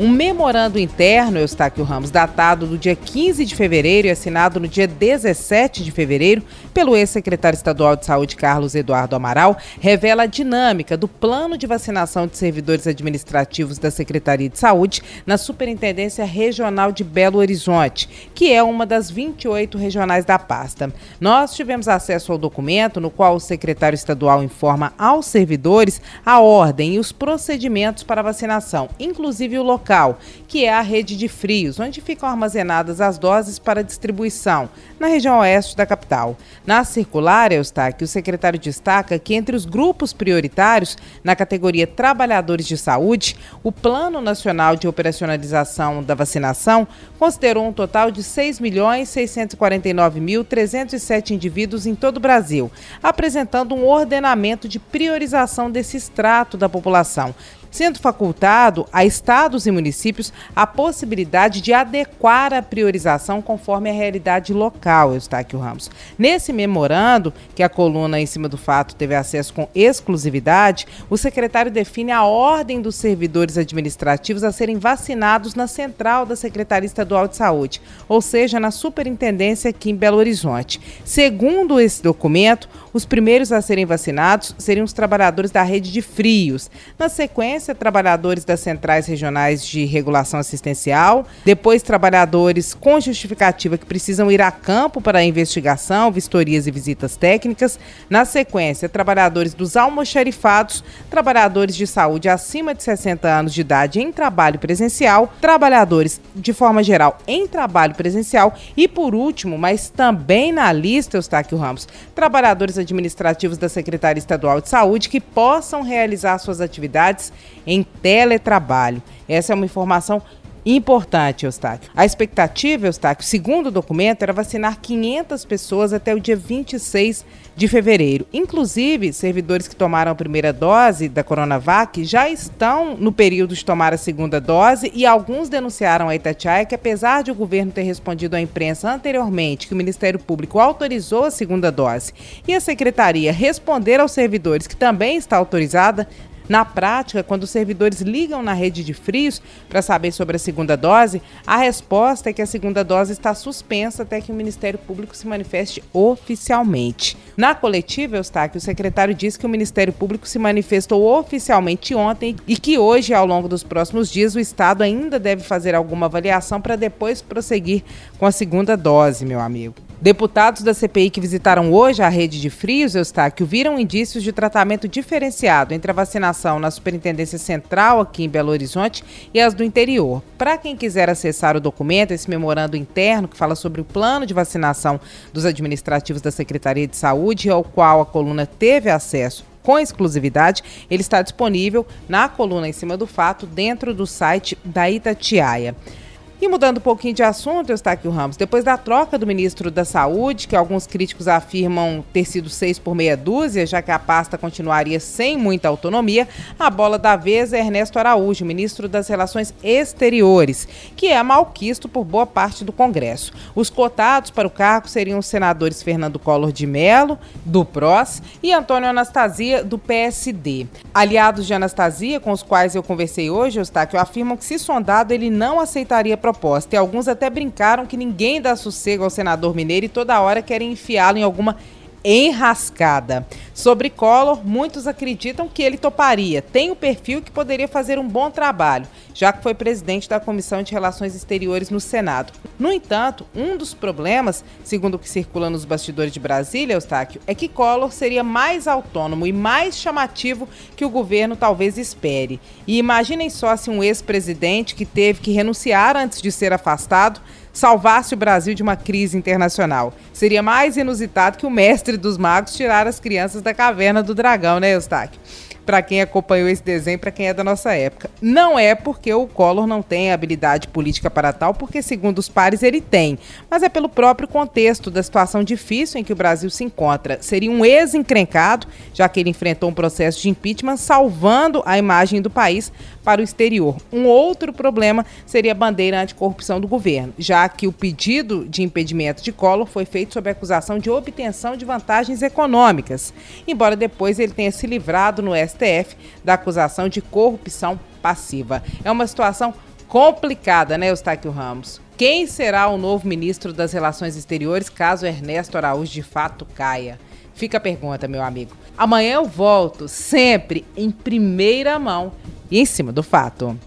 Um memorando interno, Eustáquio Ramos, datado do dia 15 de fevereiro e assinado no dia 17 de fevereiro pelo ex-secretário estadual de Saúde Carlos Eduardo Amaral, revela a dinâmica do plano de vacinação de servidores administrativos da Secretaria de Saúde na Superintendência Regional de Belo Horizonte, que é uma das 28 regionais da pasta. Nós tivemos acesso ao documento no qual o secretário estadual informa aos servidores a ordem e os procedimentos para vacinação, inclusive o local local, que é a rede de frios, onde ficam armazenadas as doses para distribuição, na região oeste da capital. Na circular, Eustáquio, o secretário destaca que entre os grupos prioritários, na categoria Trabalhadores de Saúde, o Plano Nacional de Operacionalização da Vacinação considerou um total de 6.649.307 indivíduos em todo o Brasil, apresentando um ordenamento de priorização desse extrato da população, sendo facultado a estados e municípios a possibilidade de adequar a priorização conforme a realidade local, Eustáquio Ramos. Nesse memorando, que a coluna em cima do fato teve acesso com exclusividade, o secretário define a ordem dos servidores administrativos a serem vacinados na central da Secretaria Estadual de Saúde, ou seja, na superintendência aqui em Belo Horizonte. Segundo esse documento, os primeiros a serem vacinados seriam os trabalhadores da rede de frios. Na sequência, trabalhadores das centrais regionais de regulação assistencial, depois trabalhadores com justificativa que precisam ir a campo para investigação, vistorias e visitas técnicas. Na sequência, trabalhadores dos almoxarifados, trabalhadores de saúde acima de 60 anos de idade em trabalho presencial, trabalhadores de forma geral em trabalho presencial e por último, mas também na lista, Eustáquio Ramos, trabalhadores administrativos da Secretaria Estadual de Saúde que possam realizar suas atividades em teletrabalho. Essa é uma informação importante, Eustáquio. A expectativa, Eustáquio, segundo o documento, era vacinar 500 pessoas até o dia 26 de fevereiro. Inclusive, servidores que tomaram a primeira dose da Coronavac já estão no período de tomar a segunda dose e alguns denunciaram a Itatiaia que, apesar de o governo ter respondido à imprensa anteriormente que o Ministério Público autorizou a segunda dose e a secretaria responder aos servidores que também está autorizada, na prática, quando os servidores ligam na rede de frios para saber sobre a segunda dose, a resposta é que a segunda dose está suspensa até que o Ministério Público se manifeste oficialmente. Na coletiva, Eustáquio, o secretário disse que o Ministério Público se manifestou oficialmente ontem e que hoje, ao longo dos próximos dias, o Estado ainda deve fazer alguma avaliação para depois prosseguir com a segunda dose, meu amigo. Deputados da CPI que visitaram hoje a rede de frios, Eustáquio, viram indícios de tratamento diferenciado entre a vacinação na Superintendência Central, aqui em Belo Horizonte, e as do interior. Para quem quiser acessar o documento, esse memorando interno que fala sobre o plano de vacinação dos administrativos da Secretaria de Saúde, ao qual a coluna teve acesso com exclusividade, ele está disponível na coluna em cima do fato dentro do site da Itatiaia. E mudando um pouquinho de assunto, Eustáquio Ramos, depois da troca do ministro da Saúde, que alguns críticos afirmam ter sido seis por meia dúzia, já que a pasta continuaria sem muita autonomia, a bola da vez é Ernesto Araújo, ministro das Relações Exteriores, que é malquisto por boa parte do Congresso. Os cotados para o cargo seriam os senadores Fernando Collor de Mello, do PROS, e Antônio Anastasia, do PSD. Aliados de Anastasia, com os quais eu conversei hoje, Eustáquio, afirmam que, se sondado, ele não aceitaria proposta. E alguns até brincaram que ninguém dá sossego ao senador Mineiro e toda hora querem enfiá-lo em alguma enrascada. Sobre Collor, muitos acreditam que ele toparia. Tem o um perfil que poderia fazer um bom trabalho, já que foi presidente da Comissão de Relações Exteriores no Senado. No entanto, um dos problemas, segundo o que circula nos bastidores de Brasília, Eustáquio, é que Collor seria mais autônomo e mais chamativo que o governo talvez espere. E imaginem só se um ex-presidente que teve que renunciar antes de ser afastado salvasse o Brasil de uma crise internacional. Seria mais inusitado que o mestre dos magos tirar as crianças da caverna do dragão, né, Eustáquio? Para quem acompanhou esse desenho, para quem é da nossa época. Não é porque o Collor não tem habilidade política para tal, porque segundo os pares ele tem, mas é pelo próprio contexto da situação difícil em que o Brasil se encontra. Seria um ex-encrencado, já que ele enfrentou um processo de impeachment, salvando a imagem do país para o exterior. Um outro problema seria a bandeira anticorrupção do governo, já que o pedido de impedimento de Collor foi feito sob acusação de obtenção de vantagens econômicas, embora depois ele tenha se livrado no STF da acusação de corrupção passiva. É uma situação complicada, né, Eustáquio Ramos? Quem será o novo ministro das Relações Exteriores caso Ernesto Araújo de fato caia? Fica a pergunta, meu amigo. Amanhã eu volto, sempre em primeira mão e em cima do fato.